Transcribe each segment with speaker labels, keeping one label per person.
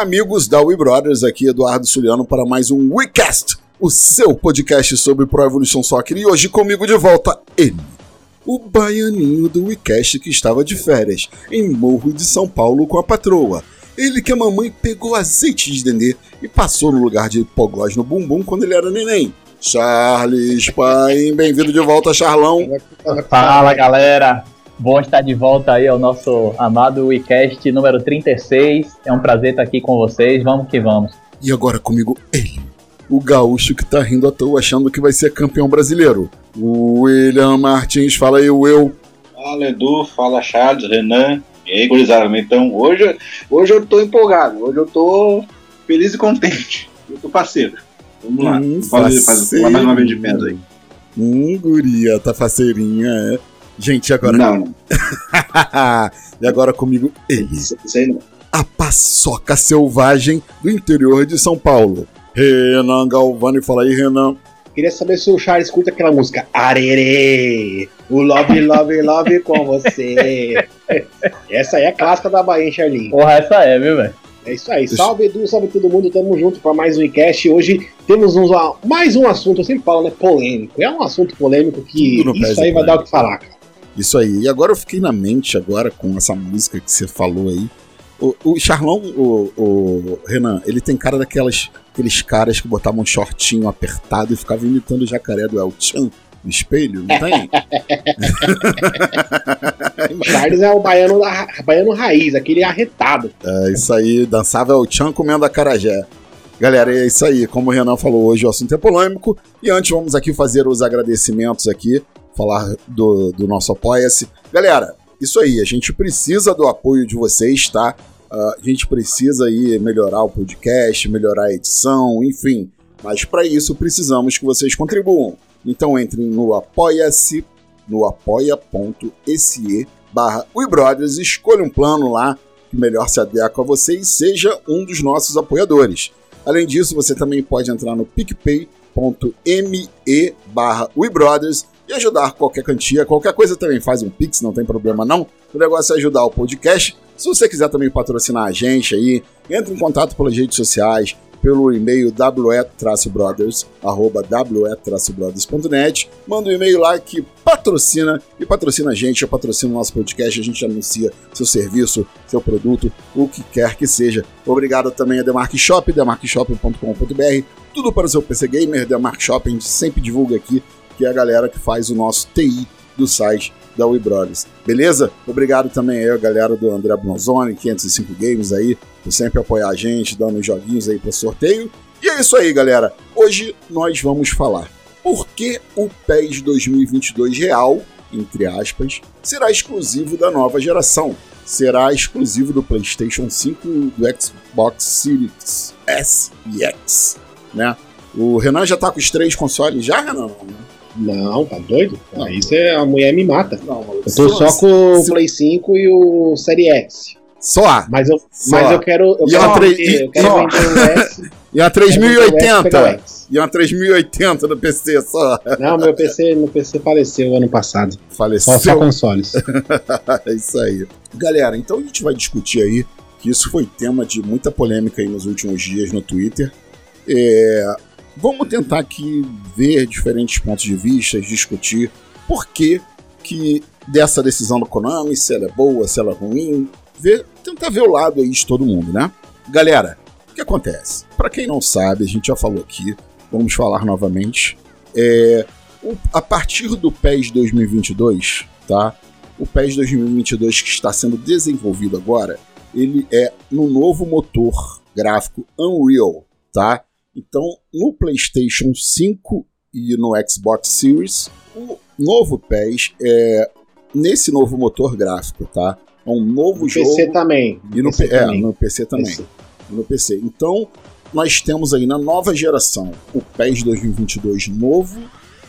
Speaker 1: Amigos da We Brothers, aqui Eduardo Suliano para mais um WeCast, o seu podcast sobre Pro Evolution Soccer. E hoje comigo de volta ele, o baianinho do WeCast que estava de férias em Morro de São Paulo com a patroa. Ele que a mamãe pegou azeite de dendê e passou no lugar de hipoglós no bumbum quando ele era neném. Charles Pai, bem-vindo de volta, Charlão.
Speaker 2: Fala, galera. Bom estar de volta aí ao nosso amado WeCast número 36. É um prazer estar aqui com vocês. Vamos que vamos.
Speaker 1: E agora comigo ele, o gaúcho que tá rindo à toa achando que vai ser campeão brasileiro. O William Martins, fala aí, Will.
Speaker 3: Fala Edu, fala Charles, Renan. E aí, gurizada, então hoje, hoje eu tô empolgado, hoje eu tô feliz e contente. Eu tô parceiro. Vamos lá,
Speaker 1: Hum,
Speaker 3: fazer, fazer, falar mais uma vez de pés aí.
Speaker 1: Hum, guria, tá faceirinha, é. Gente, agora.
Speaker 3: Não, não,
Speaker 1: e agora comigo ele,
Speaker 3: isso, isso aí não.
Speaker 1: a paçoca selvagem do interior de São Paulo. Renan Galvani, fala aí, Renan.
Speaker 4: Queria saber se o Charles curta aquela música Arerê, o Love, Love, Love com você. Essa aí é a clássica da Bahia, hein, Charlinho?
Speaker 2: Porra, essa é, viu, velho?
Speaker 4: É isso aí. Salve Edu, salve todo mundo. Tamo junto para mais um iCast. Hoje temos um, mais um assunto, eu sempre falo, né? Polêmico. É um assunto polêmico que isso aí vai dar o que falar, cara.
Speaker 1: Isso aí. E agora eu fiquei na mente agora com essa música que você falou aí. O, o Charlão, o, o Renan, ele tem cara daquelas aqueles caras que botavam um shortinho apertado e ficavam imitando o jacaré do El Chan no espelho, não tem?
Speaker 4: O Charles é o baiano, da, baiano raiz, aquele arretado.
Speaker 1: É isso aí, dançava El Chan comendo a carajé. Galera, é isso aí. Como o Renan falou hoje, o assunto é polêmico. E antes vamos aqui fazer os agradecimentos aqui, falar do, do nosso Apoia-se. Galera, isso aí, a gente precisa do apoio de vocês, tá? Ah, a gente precisa aí melhorar o podcast, melhorar a edição, enfim. Mas para isso precisamos que vocês contribuam. Então entrem no apoia-se, no apoia.se barra WeBrothers, escolha um plano lá que melhor se adequa a você e seja um dos nossos apoiadores. Além disso, você também pode entrar no picpay.me barra WeBrothers e ajudar qualquer quantia, qualquer coisa também faz um pix, não tem problema não. O negócio é ajudar o podcast. Se você quiser também patrocinar a gente aí, entre em contato pelas redes sociais, pelo e-mail we-brothers, arroba we-brothers.net. Manda um e-mail lá que patrocina e patrocina a gente, patrocina o nosso podcast, a gente anuncia seu serviço, seu produto, o que quer que seja. Obrigado também a Demark Shop, demarkshop.com.br, tudo para o seu PC Gamer, Demark Shop, a gente sempre divulga aqui, que é a galera que faz o nosso TI do site da We Brothers. Beleza? Obrigado também aí a galera do André Bronzoni, 505 Games aí, por sempre apoiar a gente, dando os joguinhos aí para sorteio. E é isso aí, galera. Hoje nós vamos falar por que o PES 2022 real, entre aspas, será exclusivo da nova geração. Será exclusivo do PlayStation 5 e do Xbox Series S e X, né? O Renan já tá com os três consoles já, Renan?
Speaker 4: Tá doido?
Speaker 1: Não.
Speaker 4: Aí cê, a mulher me mata.
Speaker 1: Não.
Speaker 4: Eu tô
Speaker 1: Se-
Speaker 4: só com o Play 5 e o Série X.
Speaker 1: Só.
Speaker 4: Mas eu,
Speaker 1: Só.
Speaker 4: mas eu quero. Eu
Speaker 1: E
Speaker 4: quero,
Speaker 1: uma tre-
Speaker 4: vender-
Speaker 1: e-
Speaker 4: eu quero
Speaker 1: só.
Speaker 4: vender o S.
Speaker 1: E uma
Speaker 4: o
Speaker 1: 3080.
Speaker 4: X.
Speaker 1: E uma 3080 no PC só.
Speaker 4: Não, meu PC, meu PC faleceu ano passado.
Speaker 1: Faleceu.
Speaker 4: Só, só consoles.
Speaker 1: é isso aí. Galera, então a gente vai discutir aí, que isso foi tema de muita polêmica aí nos últimos dias no Twitter. É, vamos tentar aqui ver diferentes pontos de vista, discutir por que, que dessa decisão do Konami, se ela é boa, se ela é ruim, ver, tentar ver o lado aí de todo mundo, né? Galera, o que acontece? Para quem não sabe, a gente já falou aqui, vamos falar novamente. É, o- a partir do PES 2022, tá? O PES 2022 que está sendo desenvolvido agora, ele é no novo motor gráfico Unreal, tá? Então, no PlayStation 5 e no Xbox Series, o novo PES é nesse novo motor gráfico, tá? É um novo
Speaker 4: No
Speaker 1: jogo
Speaker 4: PC também.
Speaker 1: e no,
Speaker 4: PC
Speaker 1: é,
Speaker 4: também.
Speaker 1: no PC também
Speaker 4: PC.
Speaker 1: no PC. Então, nós temos aí na nova geração o PES 2022 novo,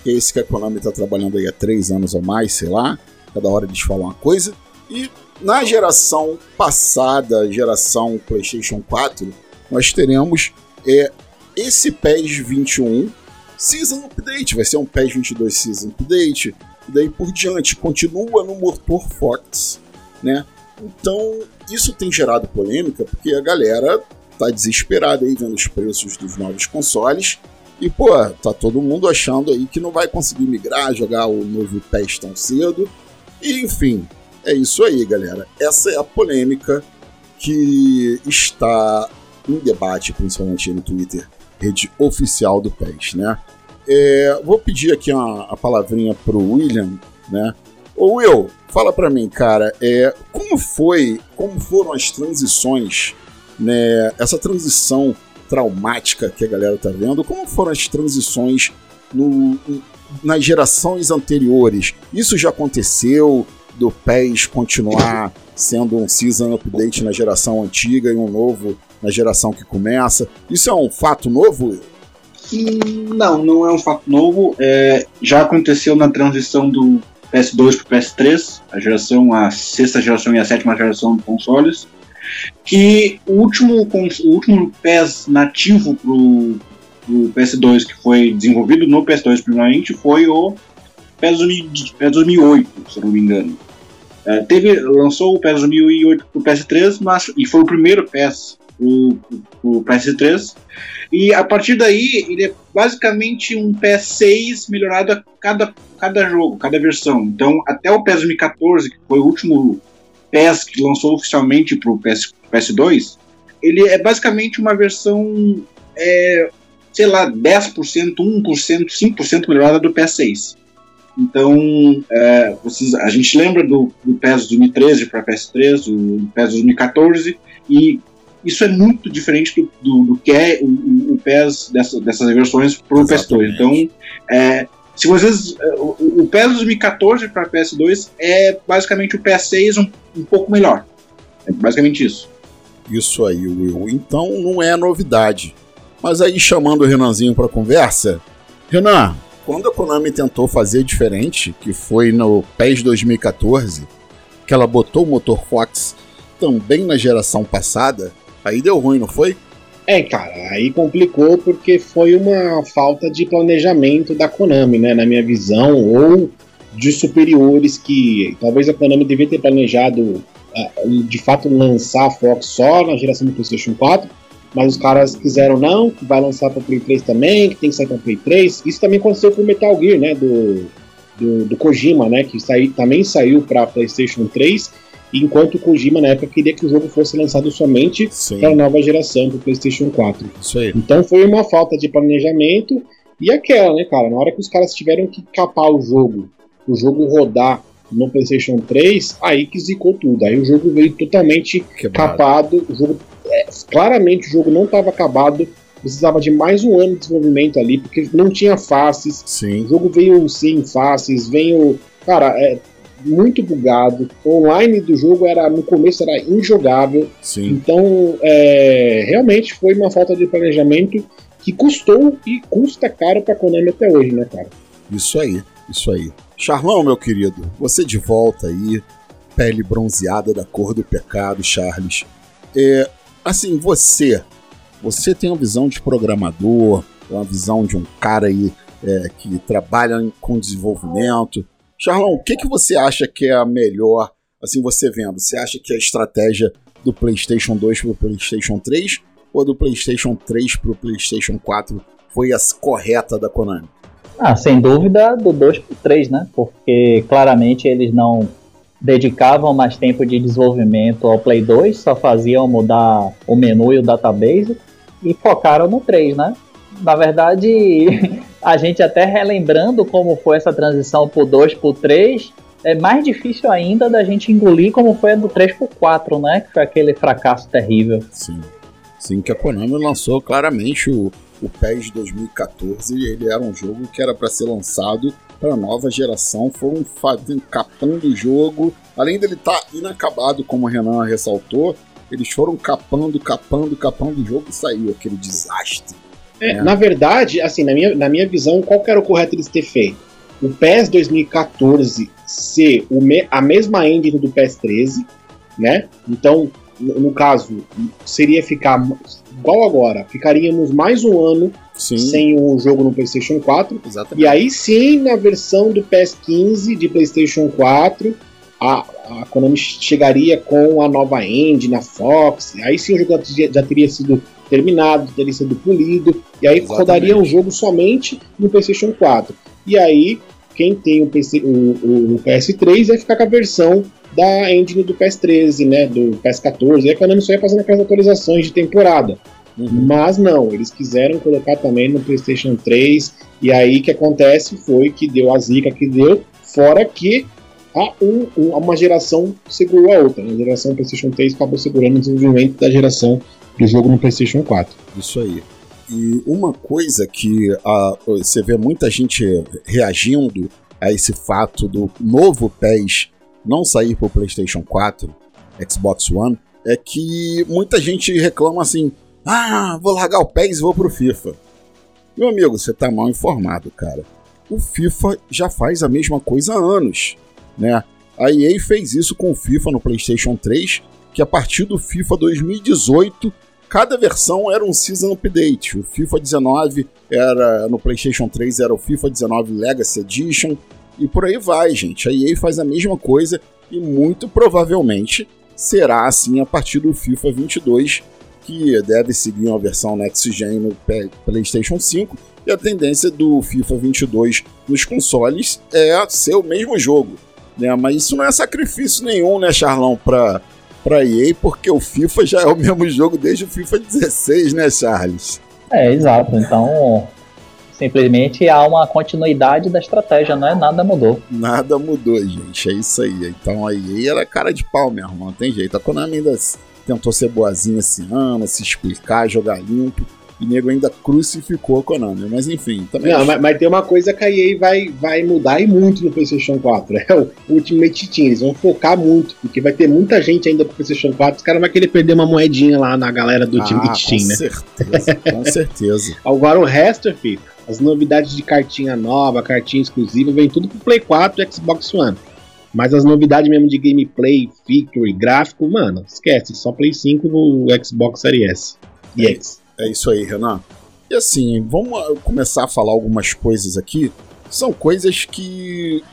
Speaker 1: que é esse que a Konami está trabalhando aí há três anos ou mais, sei lá. Cada hora eles falam uma coisa. E na geração passada, geração PlayStation 4, nós teremos é, esse PES 21 Season Update. Vai ser um PES 22 Season Update. E daí por diante. Continua no motor Fox, né? Então, isso tem gerado polêmica porque a galera tá desesperada aí vendo os preços dos novos consoles. E, pô, tá todo mundo achando aí que não vai conseguir migrar, jogar o novo PES tão cedo. E, enfim, é isso aí, galera. Essa é a polêmica que está em debate, principalmente no Twitter, rede oficial do PES, né? É, vou pedir aqui uma, a palavrinha pro William, né? Ô Will, fala para mim, cara, é, como foi, como foram as transições, né? Essa transição traumática que a galera tá vendo, como foram as transições no, nas gerações anteriores? Isso já aconteceu do PES continuar sendo um season update na geração antiga e um novo na geração que começa? Isso é um fato novo?
Speaker 3: Não, não é um fato novo. É, já aconteceu na transição do PS2 para o PS3, a geração, a sexta geração e a sétima geração de consoles, que o último, o último PES nativo para o PS2 que foi desenvolvido no PS2 primeiramente foi o PES, 2008, se eu não me engano. É, teve, lançou o PES 2008 para o PS3, mas, e foi o primeiro PES o PS3. E a partir daí, ele é basicamente um PS6 melhorado a cada, cada jogo, cada versão. Então, até o PS 2014, que foi o último PES que lançou oficialmente para o PS, PS2, ele é basicamente uma versão, é, sei lá, 10%, 1%, 5% melhorada do PS6. Então, é, vocês, a gente lembra do, do PES 2013 para PS3, do PES 2014, e isso é muito diferente do, do, do que é o, o PES dessa, dessas versões para o PS2. Então, é, se vocês. É, o, o PES 2014 para PS2 é basicamente o PS6 um, um pouco melhor. É basicamente isso.
Speaker 1: Isso aí, Will. Então não é novidade. Mas aí chamando o Renanzinho para conversa, Renan, quando a Konami tentou fazer diferente, que foi no PES 2014, que ela botou o motor Fox também na geração passada, Aí deu ruim, não foi?
Speaker 4: É, cara, aí complicou porque foi uma falta de planejamento da Konami, né? Na minha visão, ou de superiores que talvez a Konami devia ter planejado uh, de fato lançar a Fox só na geração do PlayStation 4, mas os caras quiseram não, que vai lançar para Play 3 também, que tem que sair para Play 3. Isso também aconteceu com o Metal Gear, né? Do, do, do Kojima, né? Que também saiu para PlayStation 3 enquanto o Kojima na época queria que o jogo fosse lançado somente para a nova geração do PlayStation 4.
Speaker 1: Isso aí.
Speaker 4: Então foi uma falta de planejamento e aquela, né, cara? Na hora que os caras tiveram que capar o jogo, o jogo rodar no PlayStation 3, aí que zicou tudo. Aí o jogo veio totalmente Quebrado. capado. O jogo, é, claramente o jogo não estava acabado. Precisava de mais um ano de desenvolvimento ali, porque não tinha faces.
Speaker 1: Sim.
Speaker 4: O jogo veio sem faces, veio. Cara, é, muito bugado. O online do jogo era no começo era injogável.
Speaker 1: Sim.
Speaker 4: Então, é, realmente foi uma falta de planejamento que custou e custa caro para Konami até hoje, né, cara?
Speaker 1: Isso aí, isso aí. Charlão, meu querido, você de volta aí, pele bronzeada da cor do pecado, Charles. É, assim, você, você tem uma visão de programador, uma visão de um cara aí é, que trabalha com desenvolvimento. Charlão, o que, que você acha que é a melhor, assim, você vendo? Você acha que a estratégia do PlayStation 2 para o PlayStation 3 ou do PlayStation 3 para o PlayStation 4 foi a correta da Konami?
Speaker 2: Ah, sem dúvida do 2 para o 3, né? Porque claramente eles não dedicavam mais tempo de desenvolvimento ao Play 2, só faziam mudar o menu e o database e focaram no 3, né? Na verdade, a gente até relembrando como foi essa transição pro 2 pro 3, é mais difícil ainda da gente engolir como foi a do 3 pro 4, né? Que foi aquele fracasso terrível.
Speaker 1: Sim. Sim, que a Konami lançou claramente o, o PES 2014, ele era um jogo que era para ser lançado para nova geração, foram fazendo, capando o jogo, além dele estar tá inacabado, como o Renan ressaltou, eles foram capando, capando, capando o jogo e saiu aquele desastre.
Speaker 4: É, é. Na verdade, assim, na minha, na minha visão, qual era o correto eles ter feito? O PES 2014 ser o me, a mesma engine do PES 13, né? Então, no, no, caso, seria ficar igual agora. Ficaríamos mais um ano sim. sem o jogo no PlayStation 4.
Speaker 1: Exatamente.
Speaker 4: E aí sim, na versão do PES 15 de PlayStation 4, a, a Konami chegaria com a nova engine, na Fox, aí sim o jogo já teria sido terminado, teria sido polido, e aí Exatamente. rodaria o jogo somente no PlayStation 4. E aí, quem tem o, PC, o, o, o PS3 vai ficar com a versão da engine do PS13, né, do PS14, e a Konami só ia fazendo aquelas atualizações de temporada. Uhum. Mas não, eles quiseram colocar também no PlayStation 3, e aí o que acontece foi que deu a zica que deu, fora que a um, um, uma geração segurou a outra. A geração PlayStation 3 acabou segurando o desenvolvimento da geração do jogo no PlayStation 4.
Speaker 1: Isso aí. E uma coisa que a, você vê muita gente reagindo a esse fato do novo PES não sair para o PlayStation 4, Xbox One, é que muita gente reclama assim: ah, vou largar o PES e vou pro FIFA. Meu amigo, você tá mal informado, cara. O FIFA já faz a mesma coisa há anos né? A EA fez isso com o FIFA no PlayStation 3, que a partir do FIFA 2018 cada versão era um season update. O FIFA 19 era no PlayStation 3 era o FIFA 19 Legacy Edition e por aí vai, gente. A EA faz a mesma coisa e muito provavelmente será assim a partir do FIFA 22, que deve seguir uma versão Next Gen no PlayStation 5. E a tendência do FIFA 22 nos consoles é ser o mesmo jogo né? Mas isso não é sacrifício nenhum, né, Charlão, pra, pra EA, porque o FIFA já é o mesmo jogo desde o FIFA 16, né, Charles?
Speaker 2: É, exato. Então, simplesmente há uma continuidade da estratégia, não é? Nada mudou.
Speaker 1: Nada mudou, gente. É isso aí. Então a EA era cara de pau mesmo, não tem jeito. A Konami ainda tentou ser boazinha esse ano, se explicar, jogar limpo e nego ainda crucificou a Konami. Mas enfim, também.
Speaker 4: Não, mas, mas, tem uma coisa que a EA vai, vai mudar e muito no PlayStation 4. É o Ultimate Team. Eles vão focar muito, porque vai ter muita gente ainda pro PlayStation 4. Os caras vão querer perder uma moedinha lá na galera do ah, Ultimate Team, né?
Speaker 1: Com certeza, com certeza.
Speaker 4: Agora o resto, filho, as novidades de cartinha nova, cartinha exclusiva, vem tudo pro Play 4 e Xbox One. Mas as novidades mesmo de gameplay, feature, gráfico, mano, esquece. Só Play 5 no Xbox Series S e
Speaker 1: é. X. É isso aí, Renan. E assim, vamos começar a falar algumas coisas aqui. São coisas que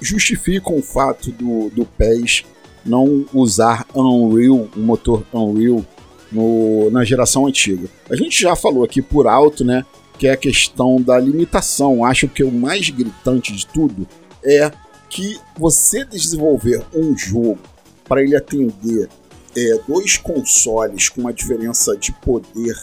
Speaker 1: justificam o fato do, do PES não usar Unreal, o motor Unreal, no, na geração antiga. A gente já falou aqui por alto, né? Que é a questão da limitação. Acho que o mais gritante de tudo é que você desenvolver um jogo para ele atender é, dois consoles com uma diferença de poder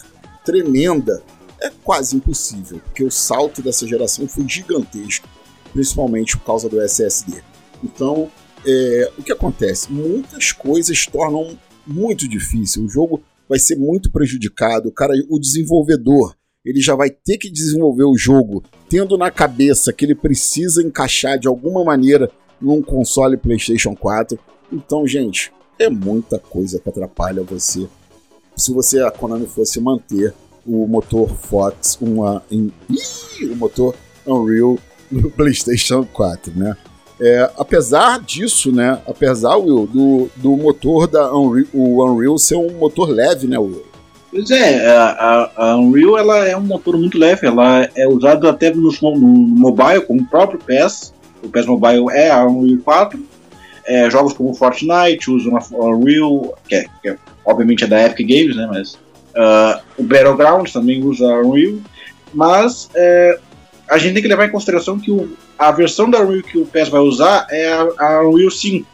Speaker 1: tremenda é quase impossível, porque o salto dessa geração foi gigantesco, principalmente por causa do SSD. Então, é, o que acontece? Muitas coisas tornam muito difícil. O jogo vai ser muito prejudicado. O cara, o desenvolvedor, ele já vai ter que desenvolver o jogo tendo na cabeça que ele precisa encaixar de alguma maneira num console PlayStation 4. Então, gente, é muita coisa que atrapalha você. Se você a Konami fosse manter o motor Fox, uma, em, o motor Unreal no PlayStation 4, né? É, apesar disso, né? Apesar, Will, do, do motor da Unreal, o Unreal ser um motor leve, né, Will?
Speaker 3: Pois é, a, a, Unreal ela é um motor muito leve, ela é usado até no, no mobile, como o próprio PES. O PES Mobile é a Unreal 4 é, jogos como Fortnite usam a Unreal, que, é, que é, obviamente é da Epic Games, né? Mas uh, o Battlegrounds também usa a Unreal. Mas é, a gente tem que levar em consideração que o, a versão da Unreal que o PES vai usar é a, a Unreal 5,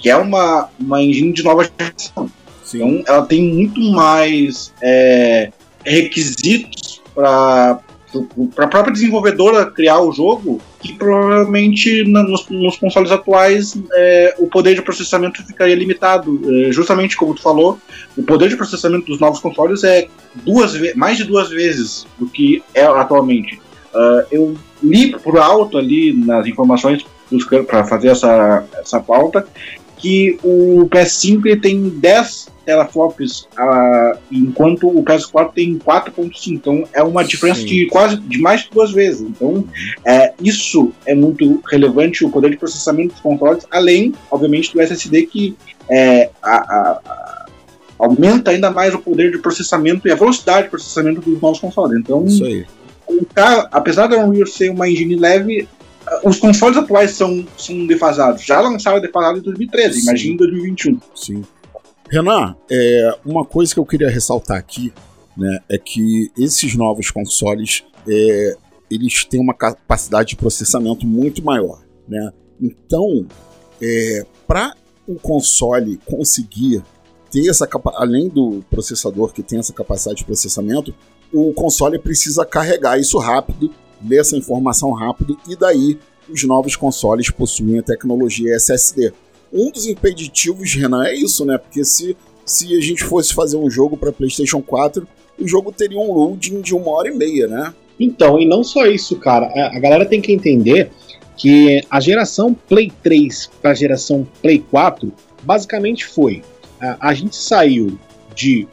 Speaker 3: que é uma, uma engine de nova geração. Sim. Então ela tem muito mais é, requisitos para para a própria desenvolvedora criar o jogo, que provavelmente na, nos, nos, consoles atuais é, o poder de processamento ficaria limitado. É, justamente como tu falou, o poder de processamento dos novos consoles é duas mais de duas vezes do que é atualmente. Uh, eu li por alto ali nas informações para fazer essa, essa pauta que o PS5 ele tem 10 teraflops, uh, enquanto o PS4 tem 4.5. Então é uma diferença Sim. de quase de mais de duas vezes. Então é, isso é muito relevante, o poder de processamento dos consoles, além, obviamente, do SSD que é, a, a, a, aumenta ainda mais o poder de processamento e a velocidade de processamento dos novos consoles. Então, apesar da Unreal ser uma engine leve, os consoles atuais são, são defasados. Já lançaram defasado em 2013, imagina em 2021.
Speaker 1: Sim. Renan, é, uma coisa que eu queria ressaltar aqui né, é que esses novos consoles é, eles têm uma capacidade de processamento muito maior. Né? Então, é, para o console conseguir ter essa além do processador que tem essa capacidade de processamento, o console precisa carregar isso rápido, ler essa informação rápido e daí os novos consoles possuem a tecnologia SSD. Um dos impeditivos, Renan, é isso, né? Porque se, se a gente fosse fazer um jogo para PlayStation 4, o jogo teria um loading de uma hora e meia, né?
Speaker 4: Então, e não só isso, cara. A galera tem que entender que a geração Play 3 para a geração Play 4 basicamente foi a, a gente saiu de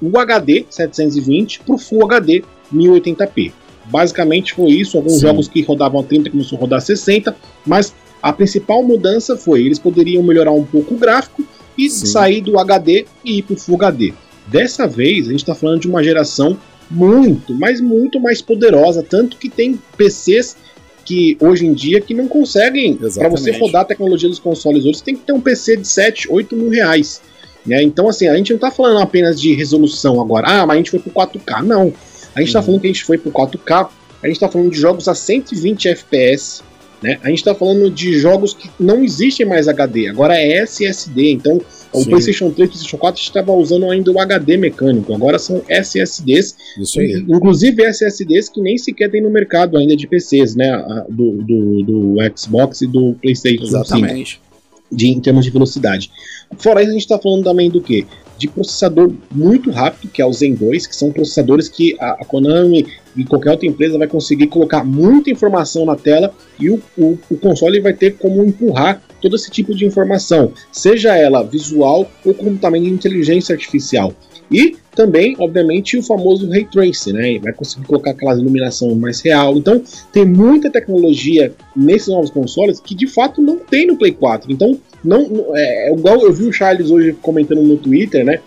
Speaker 4: UHD 720 para o Full HD 1080p. Basicamente foi isso. Alguns Sim. jogos que rodavam 30 começaram a rodar 60, mas a principal mudança foi eles poderiam melhorar um pouco o gráfico e Sim. sair do HD e ir para o Full HD. Dessa vez a gente está falando de uma geração muito, mas muito mais poderosa, tanto que tem PCs que hoje em dia que não conseguem, para você rodar a tecnologia dos consoles hoje, você tem que ter um PC de 7, 8 mil reais. Né? Então, assim, a gente não está falando apenas de resolução agora, ah, mas a gente foi pro 4K. Não. A gente está uhum. falando que a gente foi pro 4K, a gente está falando de jogos a 120 FPS, né? A gente está falando de jogos que não existem mais HD, agora é SSD. Então, o Sim. PlayStation 3 e o PlayStation 4 estava usando ainda o HD mecânico, agora são SSDs.
Speaker 1: Isso aí.
Speaker 4: Inclusive SSDs que nem sequer tem no mercado ainda de PCs, né? Do, do, do Xbox e do PlayStation.
Speaker 1: Exatamente.
Speaker 4: 5, de, em termos de velocidade. Fora isso, a gente está falando também do que? De processador muito rápido, que é o Zen 2, que são processadores que a, a Konami e qualquer outra empresa vai conseguir colocar muita informação na tela e o, o, o console vai ter como empurrar todo esse tipo de informação, seja ela visual ou como também inteligência artificial. E também, obviamente, o famoso Ray Tracing, né? Vai conseguir colocar aquela iluminação mais real. Então, tem muita tecnologia nesses novos consoles que de fato não tem no Play 4. Então, não, é, é igual eu vi o Charles hoje comentando no Twitter, né?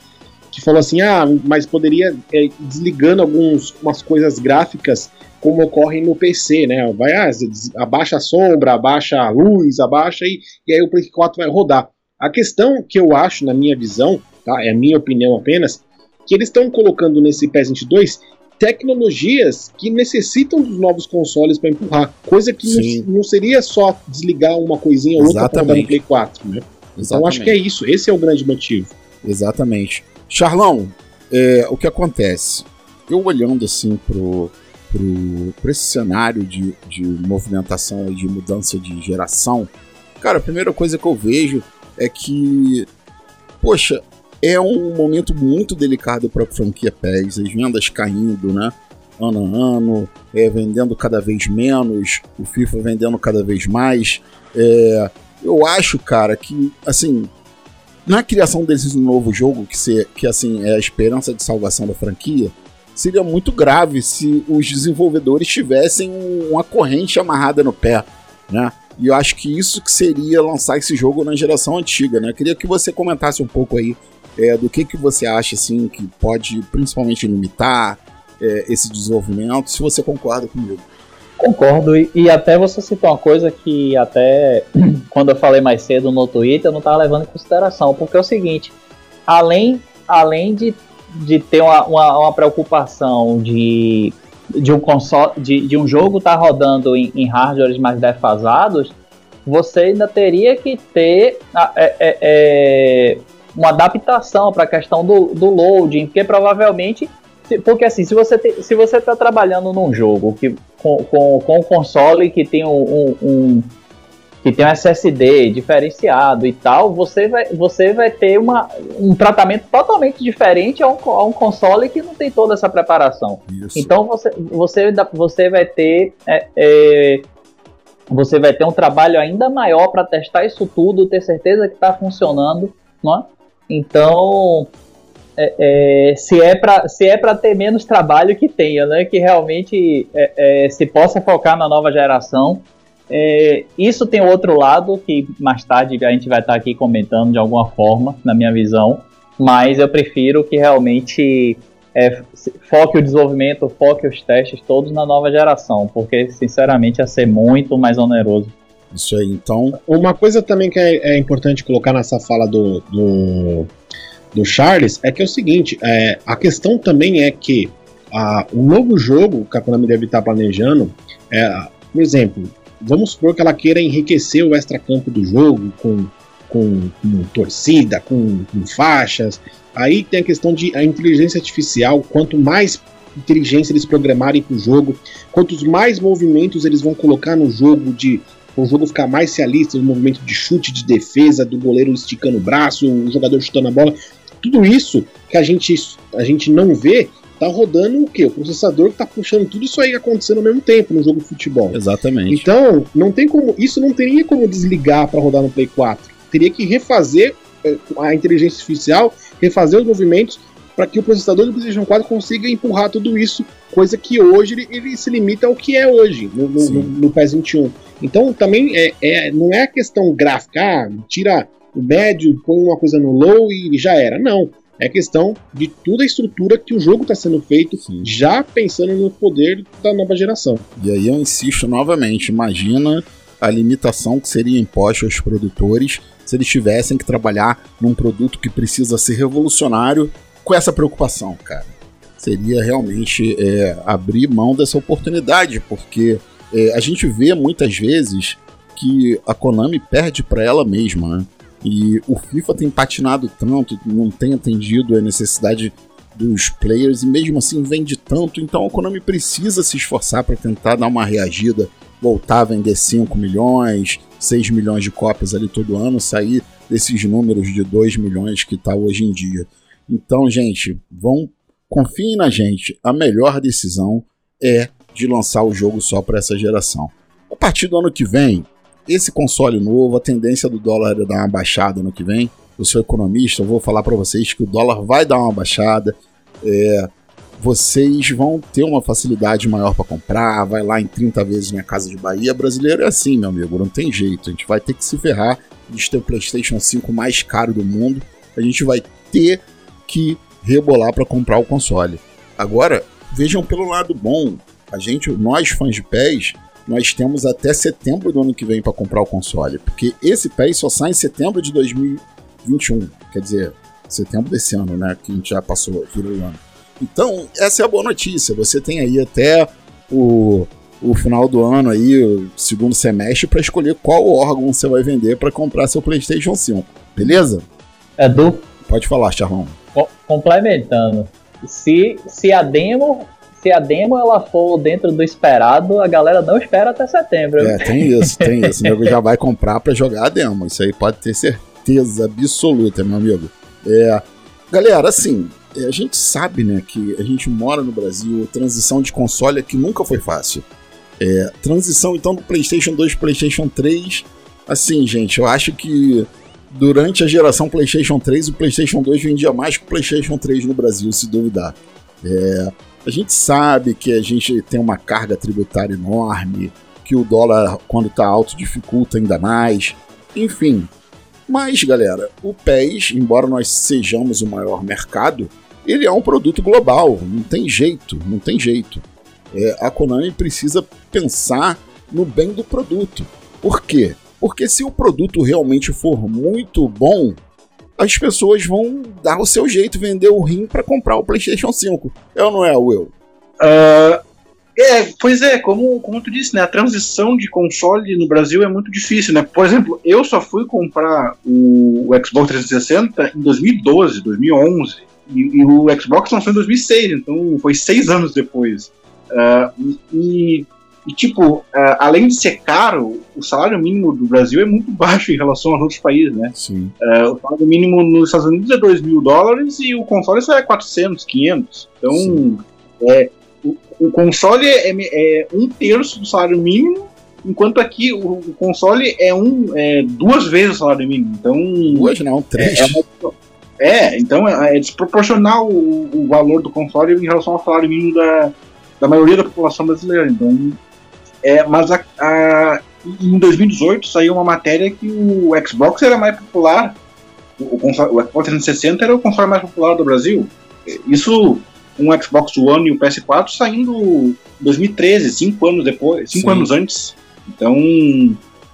Speaker 4: Que falou assim: ah, mas poderia é, desligando algumas coisas gráficas como ocorre no PC, né? Vai, ah, abaixa a sombra, abaixa a luz, abaixa e, e aí o Play 4 vai rodar. A questão que eu acho, na minha visão, tá? É a minha opinião apenas, que eles estão colocando nesse PS22 tecnologias que necessitam dos novos consoles para empurrar. Coisa que não, não, seria só desligar uma coisinha ou outra para no Play 4. Né? Então acho que é isso. Esse é o grande motivo.
Speaker 1: Exatamente. Charlão, é, o que acontece? Eu olhando assim pro, pro, pro esse cenário de, de movimentação e de mudança de geração, cara, a primeira coisa que eu vejo é que, poxa, é um momento muito delicado para a franquia PES, as vendas caindo, né? Ano a ano, é, vendendo cada vez menos, o FIFA vendendo cada vez mais. É, eu acho, cara, que assim, na criação desse novo jogo, que, se, que assim é a esperança de salvação da franquia, seria muito grave se os desenvolvedores tivessem uma corrente amarrada no pé, né? E eu acho que isso que seria lançar esse jogo na geração antiga, né? Eu queria que você comentasse um pouco aí é, do que, que você acha assim que pode principalmente limitar é, esse desenvolvimento, se você concorda comigo.
Speaker 2: Concordo, e, e, até você citou uma coisa que até quando eu falei mais cedo no Twitter eu não estava levando em consideração, porque é o seguinte, além, além de, de ter uma, uma, uma preocupação de, de, um console, de, de um jogo estar tá rodando em, em hardwares mais defasados, você ainda teria que ter é, é, é, uma adaptação para a questão do, do loading, porque provavelmente porque assim, se você te, se você está trabalhando num jogo que com, com, com um console que tem um, um, um, que tem um SSD diferenciado e tal, você vai, você vai ter uma, um tratamento totalmente diferente a um, a um console que não tem toda essa preparação. Isso. Então você, você, você vai ter é, é, você vai ter um trabalho ainda maior para testar isso tudo, ter certeza que está funcionando, não é? Então, é, é, se é para se é para ter menos trabalho que tenha, né? Que realmente é, é se possa focar na nova geração. É, isso tem outro lado que mais tarde a gente vai estar aqui comentando de alguma forma, na minha visão. Mas eu prefiro que realmente é, foque o desenvolvimento, foque os testes todos na nova geração, porque sinceramente ia ser muito mais oneroso.
Speaker 1: Isso aí, então.
Speaker 4: Uma coisa também que é, é importante colocar nessa fala do, do, do, Charles é que é o seguinte: é, a questão também é que a, o novo jogo que a Konami deve estar planejando, é, por exemplo, vamos supor que ela queira enriquecer o extra-campo do jogo com, com, com torcida, com, com, faixas. Aí tem a questão de a inteligência artificial. Quanto mais inteligência eles programarem para o jogo, quantos mais movimentos eles vão colocar no jogo de o jogo ficar mais realista, o movimento de chute, de defesa, do goleiro esticando o braço, o jogador chutando a bola, tudo isso que a gente, a gente não vê tá rodando o quê? O processador que tá puxando tudo isso aí acontecendo ao mesmo tempo no jogo de futebol.
Speaker 1: Exatamente.
Speaker 4: Então, não tem como. Isso não teria como desligar para rodar no Play 4. Teria que refazer eh, a inteligência artificial, refazer os movimentos para que o processador do PlayStation 4 consiga empurrar tudo isso, coisa que hoje ele, ele se limita ao que é hoje, no, no, no, no PES 21. Então também é, é, não é a questão gráfica, ah, tira médio, põe uma coisa no low e já era. Não. É questão de toda a estrutura que o jogo está sendo feito, Sim. já pensando no poder da nova geração.
Speaker 1: E aí eu insisto novamente: imagina a limitação que seria imposta aos produtores se eles tivessem que trabalhar num produto que precisa ser revolucionário com essa preocupação, cara. Seria realmente é, abrir mão dessa oportunidade, porque é, a gente vê muitas vezes que a Konami perde para ela mesma, né? E o FIFA tem patinado tanto, não tem atendido a necessidade dos players e mesmo assim vende tanto, então a Konami precisa se esforçar para tentar dar uma reagida, voltar a vender 5 milhões, 6 milhões de cópias ali todo ano, sair desses números de 2 milhões que está hoje em dia. Então, gente, vão confiem na gente, a melhor decisão é de lançar o jogo só para essa geração. A partir do ano que vem, esse console novo, a tendência do dólar é dar uma baixada no que vem. Eu sou economista, eu vou falar para vocês que o dólar vai dar uma baixada. É, vocês vão ter uma facilidade maior para comprar, vai lá em 30 vezes minha casa de Bahia. Brasileiro é assim, meu amigo, não tem jeito. A gente vai ter que se ferrar. Gente tem o PlayStation 5 mais caro do mundo. A gente vai ter que rebolar para comprar o console. Agora, vejam pelo lado bom. A gente, nós fãs de pés, nós temos até setembro do ano que vem para comprar o console, porque esse PES só sai em setembro de 2021, quer dizer, setembro desse ano, né, que a gente já passou, virou o ano. Então, essa é a boa notícia, você tem aí até o, o final do ano aí, o segundo semestre, para escolher qual órgão você vai vender para comprar seu PlayStation 5, beleza?
Speaker 2: Edu?
Speaker 1: Pode falar, Charlão.
Speaker 2: Complementando, se, se a demo se a demo ela for dentro do esperado, a galera não espera até setembro.
Speaker 1: É, tem isso, tem isso. O nego já vai comprar para jogar a demo. Isso aí pode ter certeza absoluta, meu amigo. É, galera, assim, é, a gente sabe, né, que a gente mora no Brasil, transição de console aqui nunca foi fácil. É, transição então do PlayStation 2 para PlayStation 3, assim, gente, eu acho que durante a geração PlayStation 3, o PlayStation 2 vendia mais que o PlayStation 3 no Brasil, se duvidar. É, a gente sabe que a gente tem uma carga tributária enorme, que o dólar, quando está alto, dificulta ainda mais. Enfim. Mas, galera, o PES, embora nós sejamos o maior mercado, ele é um produto global. Não tem jeito, não tem jeito. É, a Konami precisa pensar no bem do produto. Por quê? Porque se o produto realmente for muito bom, as pessoas vão dar o seu jeito, vender o rim para comprar o PlayStation 5. É ou não é, Will?
Speaker 3: Uh, é, pois é, como, como tu disse, né, a transição de console no Brasil é muito difícil, né? Por exemplo, eu só fui comprar o, o Xbox 360 em 2012, 2011, e, e, o Xbox lançou em 2006, então foi seis anos depois. Uh, e e, tipo, uh, além de ser caro, o salário mínimo do Brasil é muito baixo em relação aos outros países, né?
Speaker 1: Sim.
Speaker 3: Uh, o salário mínimo nos Estados Unidos é 2 mil dólares e o console só é 400, 500. Então, é, o, o, console é, é, um terço do salário mínimo, enquanto aqui o, o console é, um, é duas vezes o salário mínimo. Então,
Speaker 1: duas não, três.
Speaker 3: É, é, é então é, desproporcional o, o valor do console em relação ao salário mínimo da, da maioria da população brasileira. Então, é, mas a, a, em 2018 saiu uma matéria que o Xbox era mais popular, o, console, o Xbox 360 era o console mais popular do Brasil. Isso um Xbox One e o PS4 saindo em 2013, cinco anos depois, cinco
Speaker 1: Sim.
Speaker 3: anos antes. Então,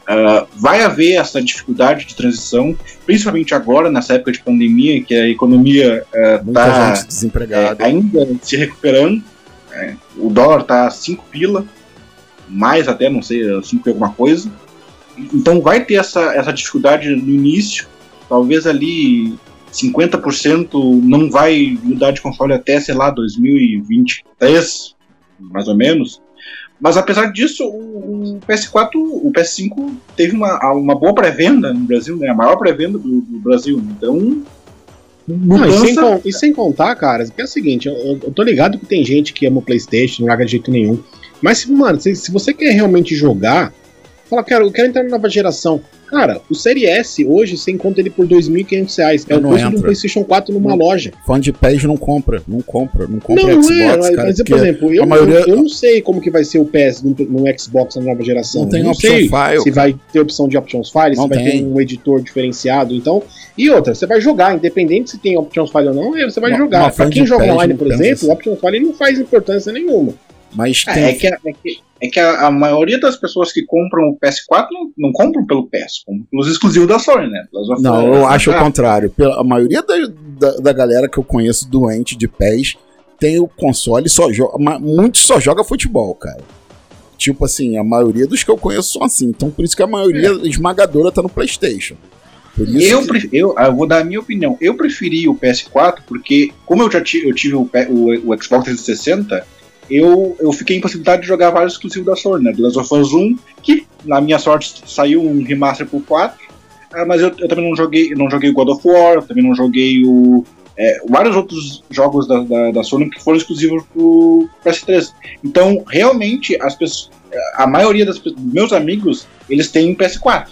Speaker 3: ah, vai haver essa dificuldade de transição, principalmente agora, nessa época de pandemia, que a economia
Speaker 1: Muita
Speaker 3: tá,
Speaker 1: gente desempregada.
Speaker 3: é, ainda se recuperando. É, o dólar tá 5 pila, mais até, não sei, 5 e alguma coisa. Então vai ter essa, essa dificuldade no início. Talvez ali 50% não vai mudar de console até, sei lá, 2023, mais ou menos. Mas apesar disso, o, o PS4, o PS5 teve uma, uma boa pré-venda no Brasil, né? A maior pré-venda do, do Brasil. Então,
Speaker 4: Não, e, sem, e sem contar, cara, que é o seguinte, eu, eu- eu tô ligado que tem gente que ama o Playstation, não larga de jeito nenhum. Mas, mano, se, se você quer realmente jogar, fala, quero, eu quero entrar na nova geração. Cara, o Série S hoje você encontra ele por 2.500 reais. É o
Speaker 1: não
Speaker 4: preço de um. PlayStation 4 numa
Speaker 1: Não.
Speaker 4: loja.
Speaker 1: Fã de PES não compra, não compra, não compra
Speaker 4: não,
Speaker 1: Xbox,
Speaker 4: é, mas,
Speaker 1: cara.
Speaker 4: mas, por exemplo, eu,
Speaker 1: maioria-
Speaker 4: eu, não sei como que vai ser o PS no, no Xbox na nova geração.
Speaker 1: não tem
Speaker 4: não
Speaker 1: option
Speaker 4: sei
Speaker 1: file.
Speaker 4: se vai ter opção de options file,
Speaker 1: Não
Speaker 4: se vai ter
Speaker 1: tem.
Speaker 4: um editor diferenciado, então. E outra, você vai jogar, independente se tem options file ou não, é, você vai
Speaker 1: Uma-
Speaker 4: jogar.
Speaker 1: uma
Speaker 4: Pra quem joga
Speaker 1: PES
Speaker 4: online, por exemplo,
Speaker 1: assim.
Speaker 4: o options file não faz importância nenhuma.
Speaker 1: Mas
Speaker 3: É,
Speaker 1: tem.
Speaker 3: é que, a, é que, é que a, a maioria das pessoas que compram o PS4 não, não compram pelo PS, compram pelos exclusivos da Sony, né?
Speaker 1: Não, eu acho o
Speaker 3: Ah,
Speaker 1: contrário. Pela, a maioria da, da, da galera que eu conheço doente de PES tem o console e só joga. Muitos só joga futebol, cara. Tipo assim, a maioria dos que eu conheço são assim. Então por isso que a maioria esmagadora tá no PlayStation.
Speaker 3: Eu,
Speaker 1: que-
Speaker 3: eu, ah, eu vou dar a minha opinião. Eu preferi o PS4 porque, como eu já ti- eu tive o, o- o Xbox 360, eu, eu fiquei em possibilidade de jogar vários exclusivos da Sony, né? The Last of Us 1, que na minha sorte saiu um remaster pro 4, ah, mas eu, eu também não joguei, não joguei o God of War, eu também não joguei o. é, vários outros jogos da, da, da Sony que foram exclusivos pro PS3. Então, realmente, as pessoas, a maioria dos meus amigos, eles têm PS4.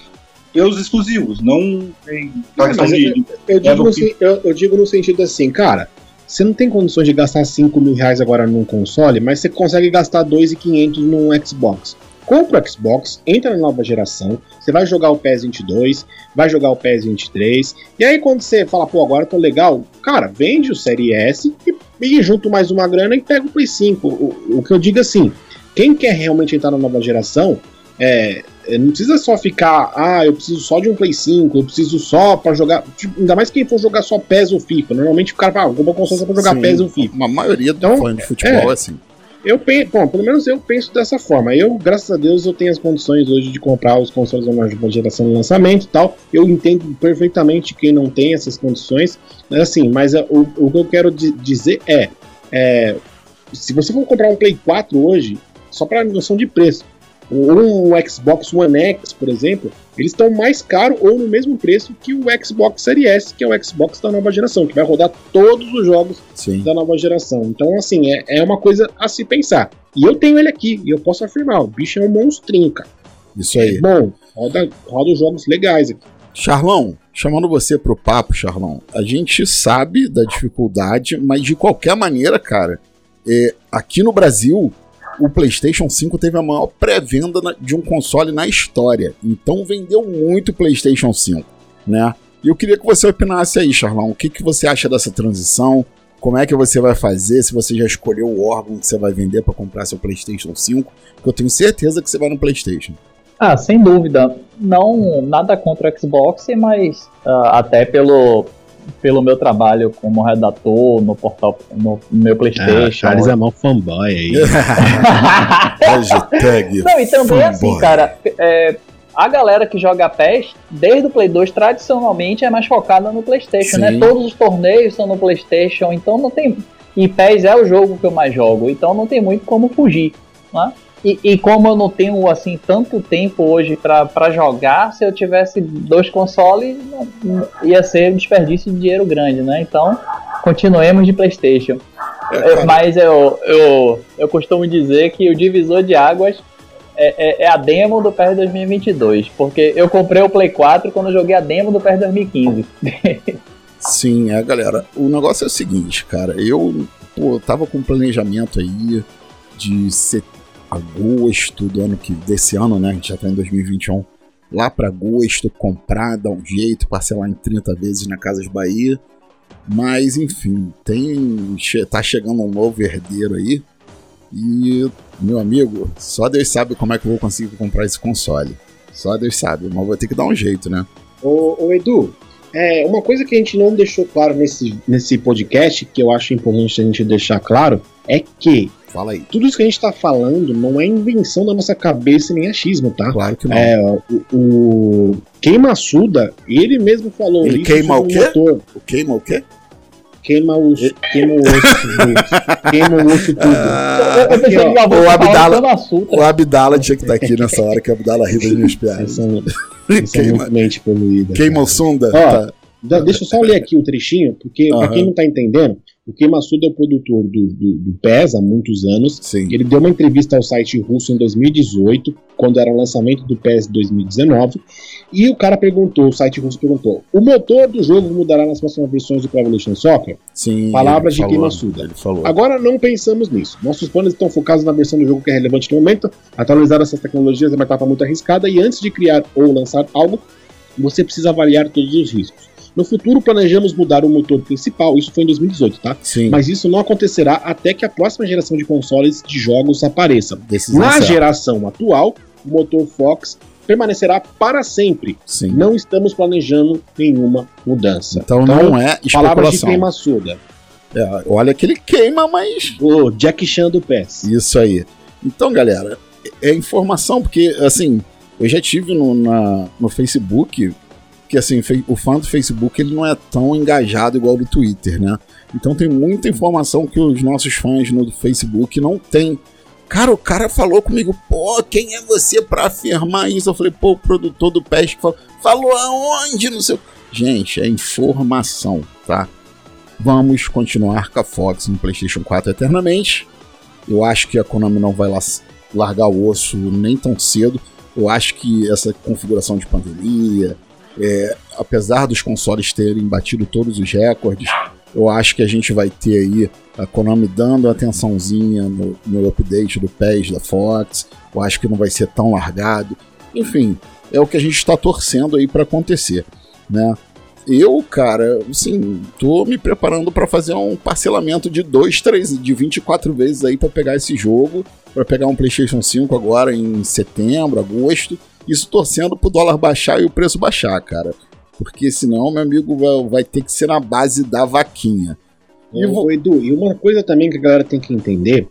Speaker 3: Pelos exclusivos, não tem questão de,
Speaker 4: eu-
Speaker 3: de-
Speaker 4: Eu digo,
Speaker 3: no
Speaker 4: no, sen- eu, eu digo no sentido assim, cara, você não tem condições de gastar 5 mil reais agora num console, mas você consegue gastar 2.500 num Xbox. Compra o Xbox, entra na nova geração, você vai jogar o PES 22, vai jogar o PES 23, e aí quando você fala, pô, agora tô legal, cara, vende o Série S e, e junto mais uma grana e pega o Play 5. O, o que eu digo assim, quem quer realmente entrar na nova geração, é, é, não precisa só ficar, ah, eu preciso só de um Play 5, eu preciso só pra jogar. tipo, ainda mais quem for jogar só PES ou FIFA. Normalmente o cara fala, ah, vou comprar console só pra jogar
Speaker 1: Sim,
Speaker 4: PES ou FIFA.
Speaker 1: A maioria do
Speaker 4: Então,
Speaker 1: fã de futebol é assim.
Speaker 4: Eu penso, bom, pelo menos eu penso dessa forma. Eu, graças a Deus, eu tenho as condições hoje de comprar os consoles da geração de lançamento e tal. Eu entendo perfeitamente quem não tem essas condições. Mas assim, mas é, o, o que eu quero di- dizer é, é, se você for comprar um Play 4 hoje, só para noção de preço, ou um Xbox One X, por exemplo, eles estão mais caros ou no mesmo preço que o Xbox Series S, que é o Xbox da nova geração, que vai rodar todos os jogos
Speaker 1: Sim.
Speaker 4: da nova geração. Então, assim, é, é uma coisa a se pensar. E eu tenho ele aqui, e eu posso afirmar, o bicho é um monstrinho, cara.
Speaker 1: Isso aí.
Speaker 4: É bom, roda, roda os jogos legais aqui.
Speaker 1: Charlão, chamando você pro papo, Charlão, a gente sabe da dificuldade, mas de qualquer maneira, cara, é, aqui no Brasil, o PlayStation 5 teve a maior pré-venda de um console na história. Então vendeu muito o PlayStation 5, né? E eu queria que você opinasse aí, Charlão, o que, que você acha dessa transição? Como é que você vai fazer? Se você já escolheu o órgão que você vai vender para comprar seu PlayStation 5? Porque eu tenho certeza que você vai no PlayStation.
Speaker 2: Ah, sem dúvida. Não nada contra o Xbox, mas ah, até pelo, pelo meu trabalho como redator no portal, no meu PlayStation.
Speaker 4: Charles é mó fanboy aí.
Speaker 1: Hashtag
Speaker 2: Não, e também assim,
Speaker 1: fanboy.
Speaker 2: cara, é, a galera que joga PES, desde o Play 2, tradicionalmente é mais focada no PlayStation,
Speaker 1: Sim.
Speaker 2: né? Todos os torneios são no PlayStation, então não tem. E PES é o jogo que eu mais jogo, então não tem muito como fugir, né? E, e como eu não tenho assim tanto tempo hoje pra jogar, se eu tivesse dois consoles, ia ser um desperdício de dinheiro grande, né? Então, continuemos de PlayStation.
Speaker 1: É,
Speaker 2: É, mas eu, eu, eu costumo dizer que o divisor de águas é, é- é a demo do PES 2022. Porque eu comprei o Play 4 quando eu joguei a demo do PES 2015.
Speaker 1: Sim, é, galera. O negócio é o seguinte, cara. Eu, pô, tava com um planejamento aí de ser agosto do ano que desse ano, né? A gente já tá em 2021. Lá pra agosto, comprar, dar um jeito, parcelar em 30 vezes na Casas Bahia. Mas enfim, tem tá chegando um novo herdeiro aí. E, meu amigo, só Deus sabe como é que eu vou conseguir comprar esse console. Só Deus sabe, mas vou ter que dar um jeito, né?
Speaker 4: Ô, ô, Edu, é, uma coisa que a gente não deixou claro nesse, nesse podcast, que eu acho importante a gente deixar claro, é que
Speaker 1: Fala aí.
Speaker 4: tudo isso que a gente tá falando não é invenção da nossa cabeça nem achismo, tá?
Speaker 1: Claro que não.
Speaker 4: É, o, o Queima Suda, ele mesmo falou
Speaker 1: Ele queima o quê?
Speaker 4: motor.
Speaker 1: O queima o quê?
Speaker 4: Queima o, queima o osso, queima o osso tudo.
Speaker 1: Ah,
Speaker 2: eu pensei
Speaker 4: ó,
Speaker 2: o
Speaker 1: Abdala- o Abdala tinha que estar aqui nessa hora que o Abdala ri das minhas piadas.
Speaker 4: Essa,
Speaker 1: Queima,
Speaker 4: mente poluída.
Speaker 1: queima o Sunda?
Speaker 4: Ó,
Speaker 1: Tá.
Speaker 4: Deixa eu só ler aqui o trechinho, porque
Speaker 1: Aham.
Speaker 4: pra quem não tá entendendo, o Queimaçuda é o produtor do, do, do PES há muitos anos.
Speaker 1: Sim.
Speaker 4: Ele deu uma entrevista ao site russo em 2018, quando era o lançamento do PES 2019, e o cara perguntou, o site russo perguntou: o motor do jogo mudará nas próximas versões do Pro Evolution Soccer?
Speaker 1: Sim.
Speaker 4: Palavras de Queimaçuda.
Speaker 1: Ele falou.
Speaker 4: Agora não pensamos nisso. Nossos planos estão focados na versão do jogo que é relevante no momento. Atualizar essas tecnologias é uma etapa muito arriscada e antes de criar ou lançar algo, você precisa avaliar todos os riscos. No futuro, planejamos mudar o motor principal, isso foi em 2018, tá?
Speaker 1: Sim.
Speaker 4: Mas isso não acontecerá até que a próxima geração de consoles de jogos apareça.
Speaker 1: Decisão
Speaker 4: Na
Speaker 1: certa.
Speaker 4: geração atual, o motor Fox permanecerá para sempre.
Speaker 1: Sim.
Speaker 4: Não estamos planejando nenhuma mudança.
Speaker 1: Então, não é
Speaker 4: Palavras de
Speaker 1: especulação.
Speaker 4: queimaçuda.
Speaker 1: É, olha que ele queima, mas
Speaker 4: O Jack Chan do PES.
Speaker 1: Isso aí. Então, galera, é informação, porque, assim, eu já tive no, na, no Facebook, que, assim, o fã do Facebook, ele não é tão engajado igual do Twitter, né? Então tem muita informação que os nossos fãs no Facebook não têm. Cara, o cara falou comigo, pô, quem é você pra afirmar isso? Eu falei, pô, o produtor do PES falou, falou aonde? Não sei. Gente, é informação, tá? Vamos continuar com a Fox no PlayStation 4 eternamente. Eu acho que a Konami não vai largar o osso nem tão cedo. Eu acho que essa configuração de pandemia, é, apesar dos consoles terem batido todos os recordes, eu acho que a gente vai ter aí a Konami dando atençãozinha no, no update do PES da Fox. Eu acho que não vai ser tão largado. Enfim, é o que a gente está torcendo aí para acontecer, né? Eu, cara, assim, tô me preparando para fazer um parcelamento de 2, 3, de 24 vezes aí para pegar esse jogo, para pegar um PlayStation 5 agora em setembro, agosto. Isso torcendo pro dólar baixar e o preço baixar, cara. Porque senão, meu amigo, vai, vai ter que ser na base da vaquinha. E
Speaker 4: Ô,
Speaker 1: vo-
Speaker 4: ô, Edu, e uma coisa também que a galera tem que entender,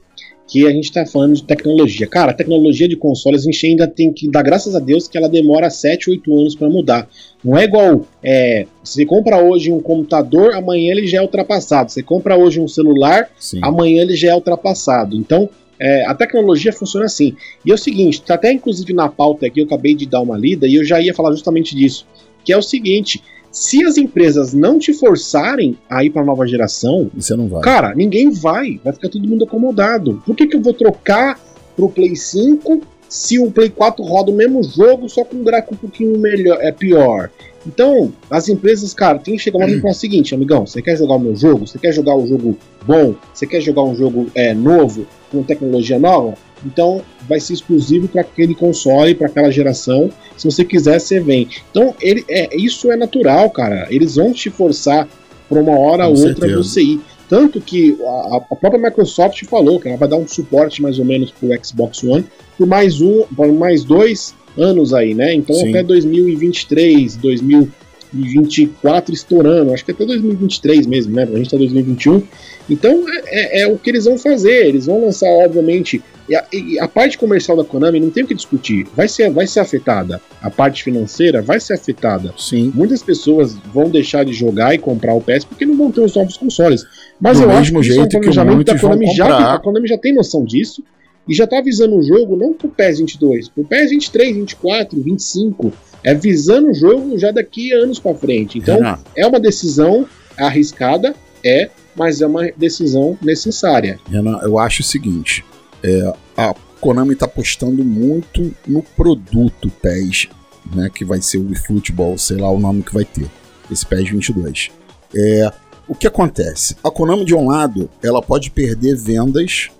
Speaker 4: que a gente tá falando de tecnologia. Cara, a tecnologia de consoles a gente ainda tem que dar graças a Deus que ela demora 7, 8 anos para mudar. Não é igual, é, você compra hoje um computador, amanhã ele já é ultrapassado. Você compra hoje um celular,
Speaker 1: Sim.
Speaker 4: amanhã ele já é ultrapassado. Então, é, a tecnologia funciona assim. E é o seguinte, tá até inclusive na pauta aqui, eu acabei de dar uma lida e eu já ia falar justamente disso. Que é o seguinte, se as empresas não te forçarem a ir para a nova geração,
Speaker 1: Você não vai.
Speaker 4: Cara, ninguém vai. Vai ficar todo mundo acomodado. Por que, que eu vou trocar pro Play 5 se o Play 4 roda o mesmo jogo, só com um gráfico um pouquinho melhor, é pior? Então, as empresas, cara, tem que chegar uma e falar o seguinte, amigão, você quer jogar o meu jogo? Você quer jogar um jogo bom? Você quer jogar um jogo é, novo, com tecnologia nova? Então, vai ser exclusivo para aquele console, para aquela geração. Se você quiser, você vem. Então, ele, é, isso é natural, cara. Eles vão te forçar para uma hora
Speaker 1: Com
Speaker 4: ou outra
Speaker 1: certeza.
Speaker 4: você ir. Tanto que a, a própria Microsoft falou que ela vai dar um suporte mais ou menos pro Xbox One por mais um, por mais dois anos aí, né? Então
Speaker 1: Sim.
Speaker 4: até 2023, 2024 estourando, acho que até 2023 mesmo, né? A gente tá em 2021. Então é, é- é o que eles vão fazer. Eles vão lançar, obviamente. E a, e a parte comercial da Konami não tem o que discutir. Vai ser, vai ser afetada. A parte financeira vai ser afetada.
Speaker 1: Sim.
Speaker 4: Muitas pessoas vão deixar de jogar e comprar o PS porque não vão ter os novos consoles. Mas
Speaker 1: Do
Speaker 4: eu acho
Speaker 1: mesmo
Speaker 4: que isso é um
Speaker 1: jeito que
Speaker 4: planejamento da Konami já, a Konami já tem noção disso e já tá visando o jogo não pro PES 22, pro PES 23, 24, 25. É visando o jogo já daqui a anos pra frente. Então
Speaker 1: Renato,
Speaker 4: é uma decisão arriscada, é, mas é uma decisão necessária.
Speaker 1: Renan, eu acho o seguinte: é, a Konami está apostando muito no produto PES, né, que vai ser o eFootball, sei lá o nome que vai ter, esse PES 22. É, o que acontece? A Konami, de um lado, ela pode perder vendas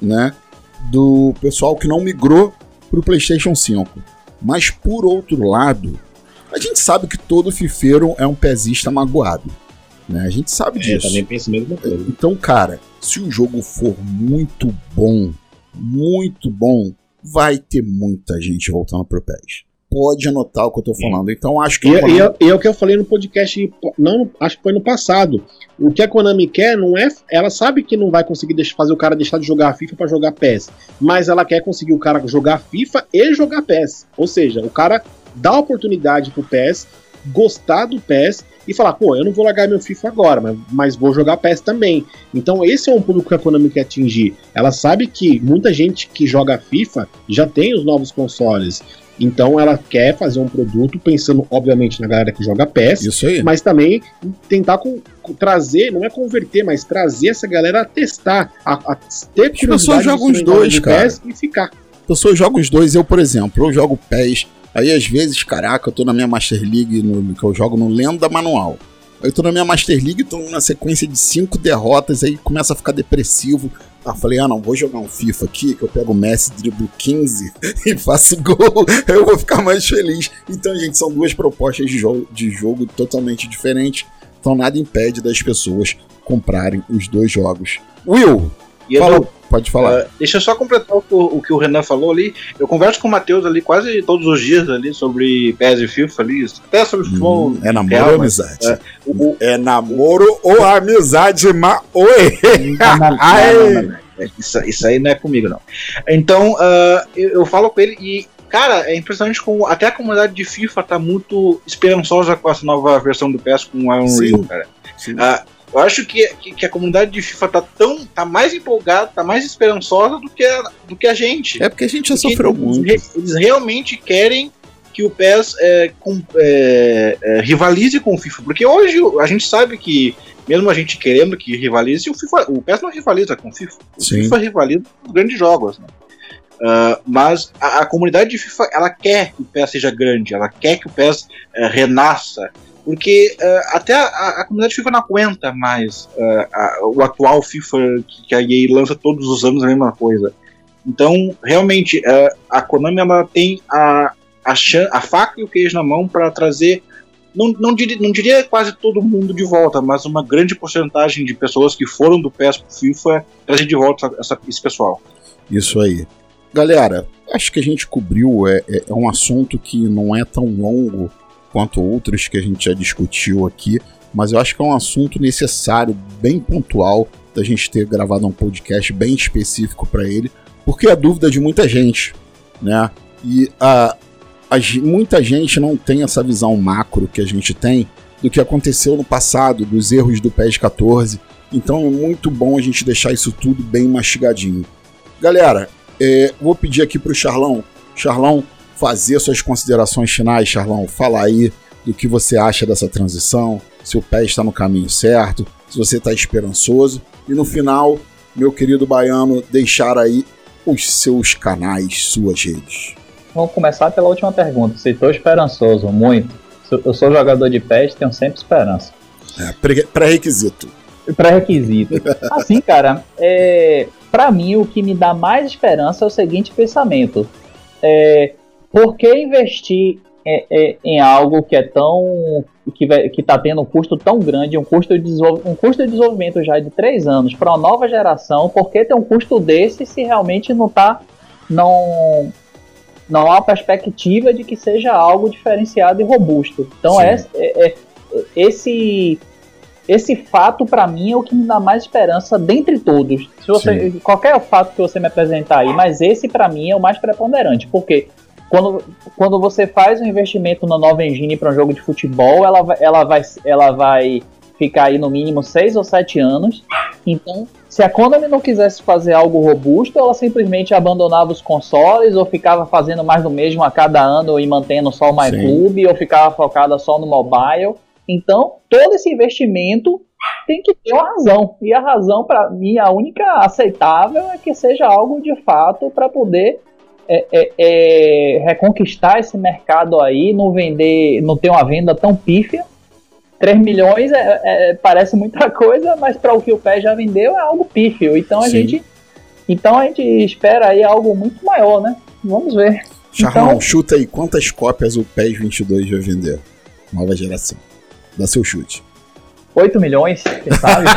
Speaker 1: né, do pessoal que não migrou para o PlayStation 5. Mas, por outro lado, a gente sabe que todo fifeiro é um pezista magoado. Né? A gente sabe
Speaker 4: É,
Speaker 1: disso.
Speaker 4: também penso a mesma coisa.
Speaker 1: Então, cara, se o jogo for muito bom, muito bom, vai ter muita gente voltando pro PES. Pode anotar o que eu tô falando. Então, acho que.
Speaker 4: E,
Speaker 1: a
Speaker 4: e,
Speaker 1: Konami-
Speaker 4: é- e é o que eu falei no podcast, não, acho que foi no passado. O que a Konami quer não é. Ela sabe que não vai conseguir deixar- fazer o cara deixar de jogar FIFA pra jogar PES. Mas ela quer conseguir o cara jogar FIFA e jogar PES. Ou seja, o cara dá oportunidade pro PES, gostar do PES e falar, pô, eu não vou largar meu FIFA agora, mas, mas vou jogar PES também. Então esse é um público que a Konami quer atingir. Ela sabe que muita gente que joga FIFA já tem os novos consoles. Então ela quer fazer um produto pensando, obviamente, na galera que joga PES,
Speaker 1: Isso aí.
Speaker 4: mas também tentar com- trazer, não é converter, mas trazer essa galera a testar, a, a ter
Speaker 1: As pessoas
Speaker 4: curiosidade
Speaker 1: jogam os dois, cara.
Speaker 4: PES e ficar.
Speaker 1: pessoas jogam os dois. Eu, por exemplo, eu jogo PES. Aí, às vezes, caraca, eu tô na minha Master League, no, que eu jogo no Lenda Manual. Aí eu tô na minha Master League, tô numa sequência de cinco derrotas, aí começa a ficar depressivo. Ah, falei, ah, não, vou jogar um FIFA aqui, que eu pego o Messi, driblo 15 e faço gol. Eu vou ficar mais feliz. Então, gente, são duas propostas de jogo, de jogo totalmente diferentes. Então, nada impede das pessoas comprarem os dois jogos. Will,
Speaker 3: E
Speaker 1: fala,
Speaker 3: Edu,
Speaker 1: pode falar.
Speaker 3: ah, deixa eu só completar o que o, o que o Renan falou ali. Eu converso com o Matheus ali quase todos os dias ali sobre PES e FIFA ali, até sobre futebol.
Speaker 1: Hum, é namoro
Speaker 3: real,
Speaker 1: ou amizade?
Speaker 3: é, o- o-
Speaker 1: É namoro ou amizade, ma... Oi!
Speaker 3: Não, não, não, não. Isso, isso aí não é comigo, não. Então, ah, eu, eu falo com ele e, cara, é impressionante como até a comunidade de FIFA tá muito esperançosa com essa nova versão do PES com o Unreal,
Speaker 1: Sim.
Speaker 3: cara. Ah, eu acho que, que, que a comunidade de FIFA tá tão. tá mais empolgada, tá mais esperançosa do que a, do que a gente.
Speaker 1: É porque a gente já
Speaker 3: Porque
Speaker 1: sofreu
Speaker 3: eles,
Speaker 1: muito.
Speaker 3: Eles realmente querem que o PES é, com- é, é, rivalize com o FIFA. Porque hoje a gente sabe que, mesmo a gente querendo que rivalize, o, FIFA, o PES não rivaliza com o FIFA. O
Speaker 1: Sim.
Speaker 3: FIFA rivaliza com os grandes jogos. Né? Ah, mas a, a comunidade de FIFA ela quer que o PES seja grande, ela quer que o PES eh, renasça. Porque eh, até a, a comunidade de FIFA não aguenta mais eh, a- o atual FIFA que, que a EA lança todos os anos a mesma coisa. Então, realmente, eh, a Konami ela tem a, a, a faca e o queijo na mão para trazer, não, não, diria, não diria quase todo mundo de volta, mas uma grande porcentagem de pessoas que foram do PES pro FIFA trazer de volta essa- esse pessoal.
Speaker 1: Isso aí. Galera, acho que a gente cobriu. É, é, é um assunto que não é tão longo quanto outros que a gente já discutiu aqui, mas eu acho que é um assunto necessário, bem pontual, da gente ter gravado um podcast bem específico para ele, porque é a dúvida de muita gente, né? E a, a muita gente não tem essa visão macro que a gente tem do que aconteceu no passado, dos erros do PES 14. Então é muito bom a gente deixar isso tudo bem mastigadinho. Galera, é, vou pedir aqui pro Charlão. Charlão, fazer suas considerações finais, Charlão. Fala aí do que você acha dessa transição, se o pé está no caminho certo, se você está esperançoso. E no final, meu querido baiano, deixar aí os seus canais, suas redes.
Speaker 2: Vamos começar pela última pergunta. Se estou esperançoso, muito. Eu sou jogador de PES, tenho sempre esperança.
Speaker 1: É, pré- pré-requisito.
Speaker 2: Pré-requisito. Assim, cara, é, para mim o que me dá mais esperança é o seguinte pensamento: é, por que investir é, é, em algo que é tão que, vai- que tá tendo um custo tão grande, um custo de, um custo de desenvolvimento já de três anos para uma nova geração? Por que ter um custo desse se realmente não tá não não há perspectiva de que seja algo diferenciado e robusto? Então
Speaker 1: Sim.
Speaker 2: é, é- esse esse fato para mim é o que me dá mais esperança dentre todos. Se você, qualquer fato que você me apresentar aí, mas esse para mim é o mais preponderante, porque quando, quando você faz um investimento na nova engine para um jogo de futebol, ela, vai- ela, vai, ela vai ficar aí no mínimo 6 ou 7 anos. Então, se a Konami não quisesse fazer algo robusto, ela simplesmente abandonava os consoles ou ficava fazendo mais do mesmo a cada ano e mantendo só o My
Speaker 1: Sim.
Speaker 2: Club ou ficava focada só no mobile. Então, todo esse investimento tem que ter uma razão. E a razão, para mim, a única aceitável é que seja algo de fato para poder é, é, é, reconquistar esse mercado aí, não vender, não ter uma venda tão pífia. 3 milhões é- é- parece muita coisa, mas para o que o pé já vendeu é algo pífio. Então a
Speaker 1: Sim.
Speaker 2: gente. Então a gente espera aí algo muito maior, né? Vamos ver.
Speaker 1: Charlão,
Speaker 2: Então-
Speaker 1: chuta aí quantas cópias o PES 22 vai vender? Nova geração. Dá seu chute.
Speaker 2: 8 milhões, quem sabe?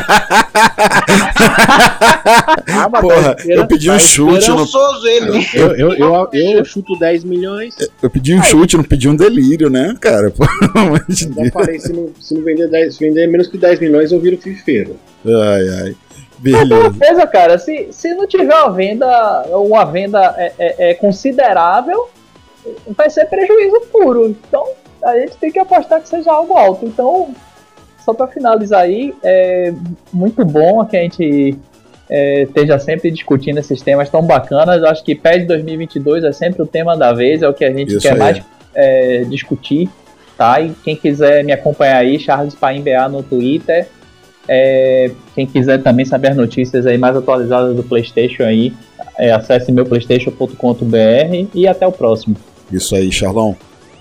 Speaker 1: ah, Porra, tá eu pedi um tá chute. No...
Speaker 4: Ele. Eu, eu, eu, eu, chuto 10 milhões.
Speaker 1: Eu pedi um Aí. chute, não pedi um delírio, né, cara? Pô,
Speaker 4: já falei, se não, se não vender, 10, se vender menos que 10 milhões, eu viro fifeiro.
Speaker 1: Ai, ai.
Speaker 2: Beleza. Beleza, cara. Se, se não tiver uma venda, uma venda é, é, é considerável, vai ser prejuízo puro. Então, a gente tem que apostar que seja algo alto. Então, só para finalizar aí, é muito bom que a gente é, esteja sempre discutindo esses temas tão bacanas. Acho que PES 2022 é sempre o tema da vez, é o que a gente Isso quer aí. mais é, discutir. Tá? E quem quiser me acompanhar aí, Charles Paimba no Twitter. É, quem quiser também saber notícias aí mais atualizadas do PlayStation aí, é, acesse meu playstation.com.br e até o próximo.
Speaker 1: Isso aí, Charlão.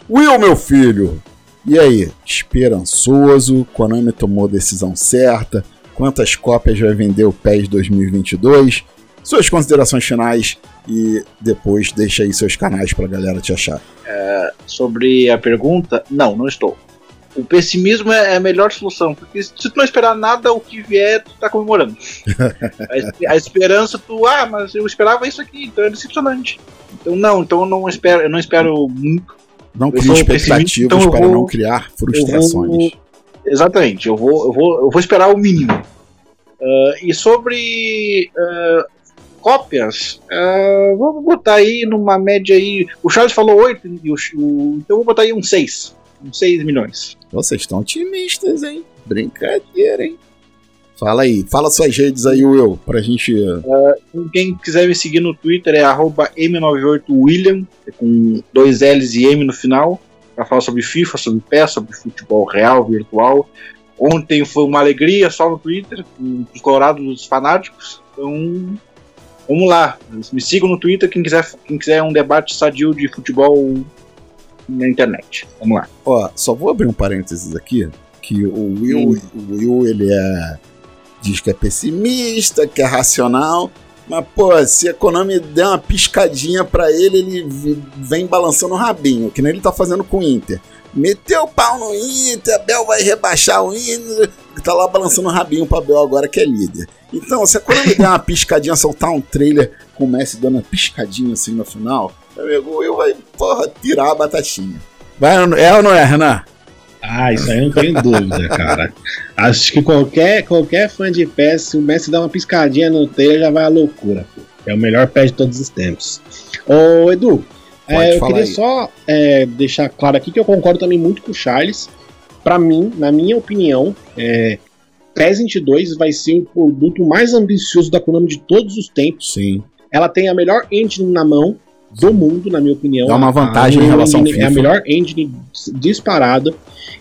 Speaker 1: Will, meu filho, e aí, esperançoso? Konami tomou a decisão certa? Quantas cópias vai vender o PES 2022? Suas considerações finais e depois deixa aí seus canais pra galera te achar.
Speaker 3: É, sobre a pergunta, não, não estou. O pessimismo é a melhor solução, porque se tu não esperar nada, o que vier, tu tá comemorando. a, a, esperança, tu, ah, mas eu esperava isso aqui, então é decepcionante. Então não, então eu não espero, eu não espero muito
Speaker 1: não crie expectativas então para vou, não criar frustrações.
Speaker 3: Vou, exatamente, eu vou, eu, vou, eu vou esperar o mínimo. Uh, e sobre uh, cópias, uh, vou botar aí numa média aí. O Charles falou 8, o, o, então eu vou botar aí um 6. Uns 6 milhões.
Speaker 1: Vocês estão otimistas, hein? Brincadeira, hein? Fala aí, fala suas redes aí, Will, pra gente.
Speaker 3: Uh, quem quiser me seguir no Twitter é M98William, é com dois L's e M no final, pra falar sobre FIFA, sobre PES, sobre futebol real, virtual. Ontem foi uma alegria só no Twitter, com os colorados dos fanáticos. Então, vamos lá. Me sigam no Twitter, quem quiser, quem quiser um debate sadio de futebol na internet. Vamos lá.
Speaker 1: Ó, só vou abrir um parênteses aqui, que o Will, hum. o Will ele é diz que é pessimista, que é racional. Mas, pô, se a Konami der uma piscadinha para ele, ele vem balançando o rabinho, que nem ele tá fazendo com o Inter. Meteu o pau no Inter, a Bel vai rebaixar o Inter, tá lá balançando o rabinho pra Bel agora que é líder. Então, se a Konami der uma piscadinha, soltar um trailer com o Messi dando uma piscadinha assim no final, meu amigo, eu vai, porra, tirar a batatinha. Vai, é ou não é, Renan?
Speaker 4: Ah, isso aí não tem dúvida, cara. Acho que qualquer, qualquer fã de PES, se o Messi dá uma piscadinha no trailer, já vai à loucura. É o melhor PES de todos os tempos. Ô, Edu, é, eu queria aí. só é, deixar claro aqui que eu concordo também muito com o Charles. Para mim, na minha opinião, é, PES 22 vai ser o produto mais ambicioso da Konami de todos os tempos.
Speaker 1: Sim.
Speaker 4: Ela tem a melhor engine na mão do mundo, na minha opinião.
Speaker 1: Dá uma vantagem a, em relação ao FIFA.
Speaker 4: É a melhor engine disparada.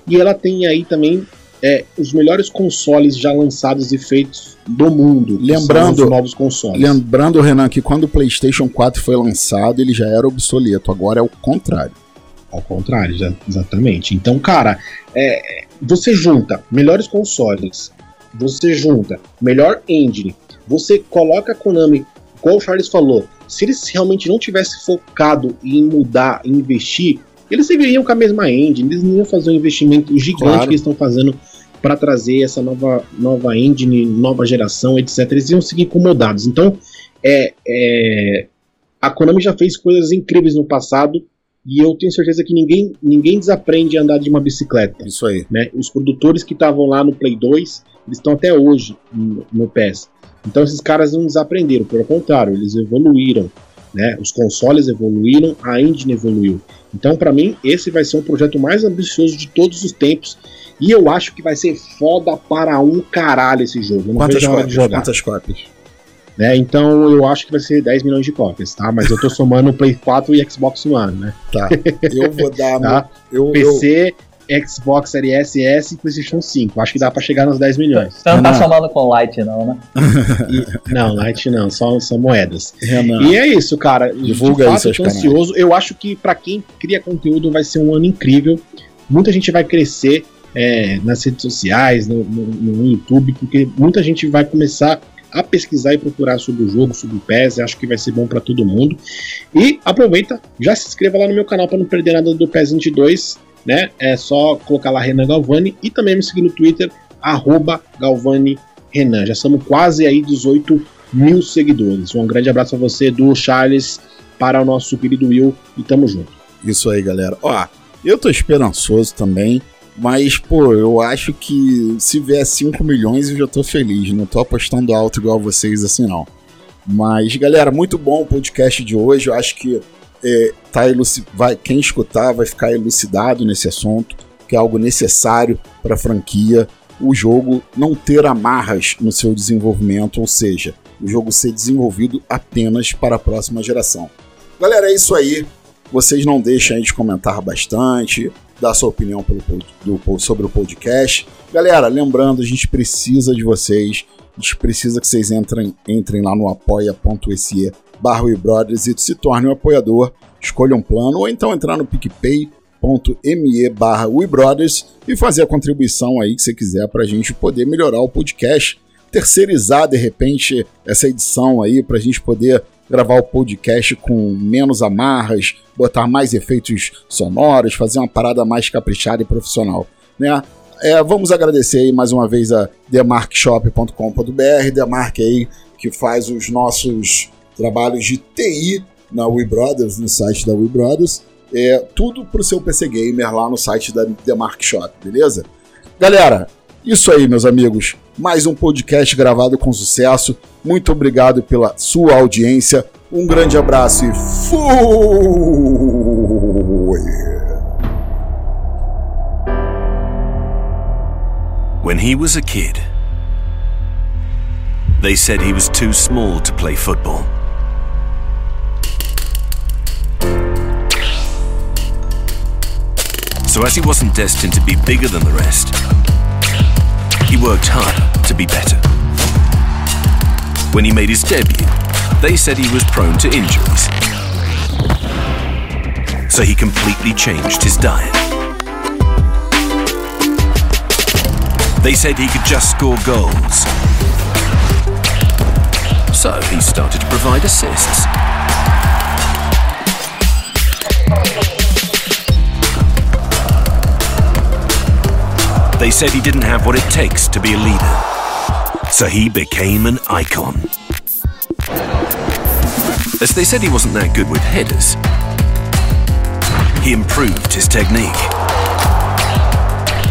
Speaker 4: E ela tem aí também é, os melhores consoles já lançados e feitos do mundo.
Speaker 1: Lembrando, novos consoles. Lembrando, Renan, que quando o PlayStation 4 foi lançado, ele já era obsoleto. Agora é o contrário.
Speaker 4: Ao contrário, já, exatamente. Então, cara, é, você junta melhores consoles, você junta melhor engine, você coloca a Konami, como o Charles falou, se eles realmente não tivesse focado em mudar, em investir, eles seguiriam com a mesma engine, eles não iam fazer um investimento gigante claro. que eles estão fazendo para trazer essa nova, nova engine, nova geração, etc. Eles iam seguir incomodados. Então, é, é, a Konami já fez coisas incríveis no passado e eu tenho certeza que ninguém, ninguém desaprende a andar de uma bicicleta.
Speaker 1: Isso aí.
Speaker 4: Né? Os produtores que estavam lá no Play 2, eles estão até hoje no, no PES. Então esses caras não desaprenderam, pelo contrário, eles evoluíram. Né? Os consoles evoluíram, a engine evoluiu. Então, para mim, esse vai ser um projeto mais ambicioso de todos os tempos. E eu acho que vai ser foda para um caralho esse jogo.
Speaker 1: quantas cópias? Quantas cópias?
Speaker 4: Né? Então eu acho que vai ser 10 milhões de cópias, tá? Mas eu tô somando o Play 4 e Xbox One, né?
Speaker 1: Tá. Eu vou dar. tá?
Speaker 4: eu, PC, Xbox Series S e PlayStation 5. Acho que dá pra chegar nos 10 milhões.
Speaker 2: Você não tá somando com Light, não, né?
Speaker 4: E, não, Light não, só são moedas. Renan. E é isso, cara.
Speaker 1: Divulga de fato,
Speaker 4: aí seus ansioso. Eu acho que para quem cria conteúdo vai ser um ano incrível. Muita gente vai crescer é, nas redes sociais, no, no, no, YouTube, porque muita gente vai começar a pesquisar e procurar sobre o jogo, sobre o PES. Acho que vai ser bom para todo mundo. E aproveita, já se inscreva lá no meu canal para não perder nada do PES 22 né? É só colocar lá Renan Galvani e também me seguir no Twitter, arroba Galvani Renan. Já estamos quase aí 18 mil seguidores. Um grande abraço a você, do Charles, para o nosso querido Will e tamo junto.
Speaker 1: Isso aí, galera. Ó, eu tô esperançoso também, mas, pô, eu acho que se vier 5 milhões eu já tô feliz. Não tô apostando alto igual vocês assim, não. Mas, galera, muito bom o podcast de hoje. Eu acho que é, tá vai, quem escutar vai ficar elucidado nesse assunto, que é algo necessário para a franquia. O jogo não ter amarras no seu desenvolvimento, ou seja, o jogo ser desenvolvido apenas para a próxima geração. Galera, é isso aí. Vocês não deixem de comentar bastante, dar sua opinião pelo, do, sobre o podcast. Galera, lembrando, a gente precisa de vocês. A gente precisa que vocês entrem, entrem lá no apoia.se barra Brothers e se torne um apoiador. Escolha um plano ou então entrar no picpay.me barra e fazer a contribuição aí que você quiser para a gente poder melhorar o podcast. Terceirizar de repente essa edição aí para a gente poder gravar o podcast com menos amarras, botar mais efeitos sonoros, fazer uma parada mais caprichada e profissional, né? É, vamos agradecer aí mais uma vez a themarkshop.com.br, Demark aí que faz os nossos trabalhos de TI na We Brothers, no site da We Brothers. É, tudo pro seu PC Gamer lá no site da Demark Shop, beleza? Galera, isso aí, meus amigos. Mais um podcast gravado com sucesso. Muito obrigado pela sua audiência. Um grande abraço e fui! When he was a kid, they said he was too small to play football. So as he wasn't destined to be bigger than the rest, he worked hard to be better. When he made his debut, they said he was prone to injuries. So he completely changed his diet. They said he could just score goals. So he started to provide assists. They said he didn't have what it takes to be a leader. So he became an icon. As they said he wasn't that good with headers, he improved his technique.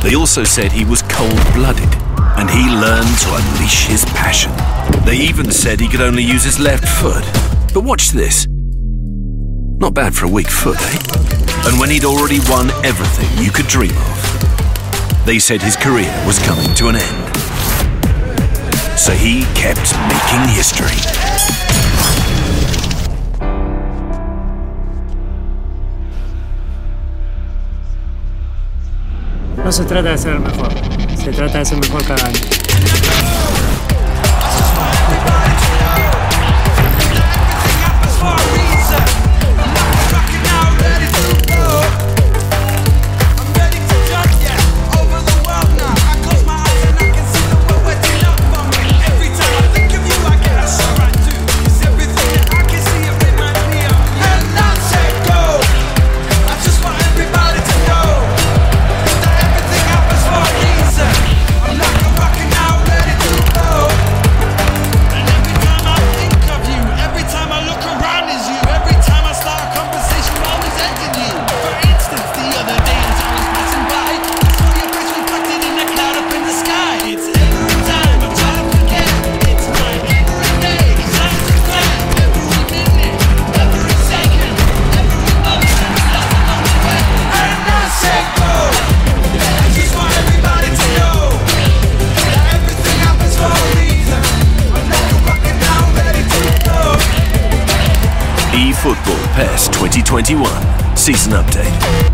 Speaker 1: They also said he was cold-blooded, and he learned to unleash his passion. They even said he could only use his left foot. But watch this. Not bad for a weak foot, eh? And when he'd already won everything you could dream of, they said his career was coming to an end. So he kept making history.
Speaker 5: No se trata de ser el mejor, se trata de ser mejor cada año.
Speaker 1: 2021 Season Update.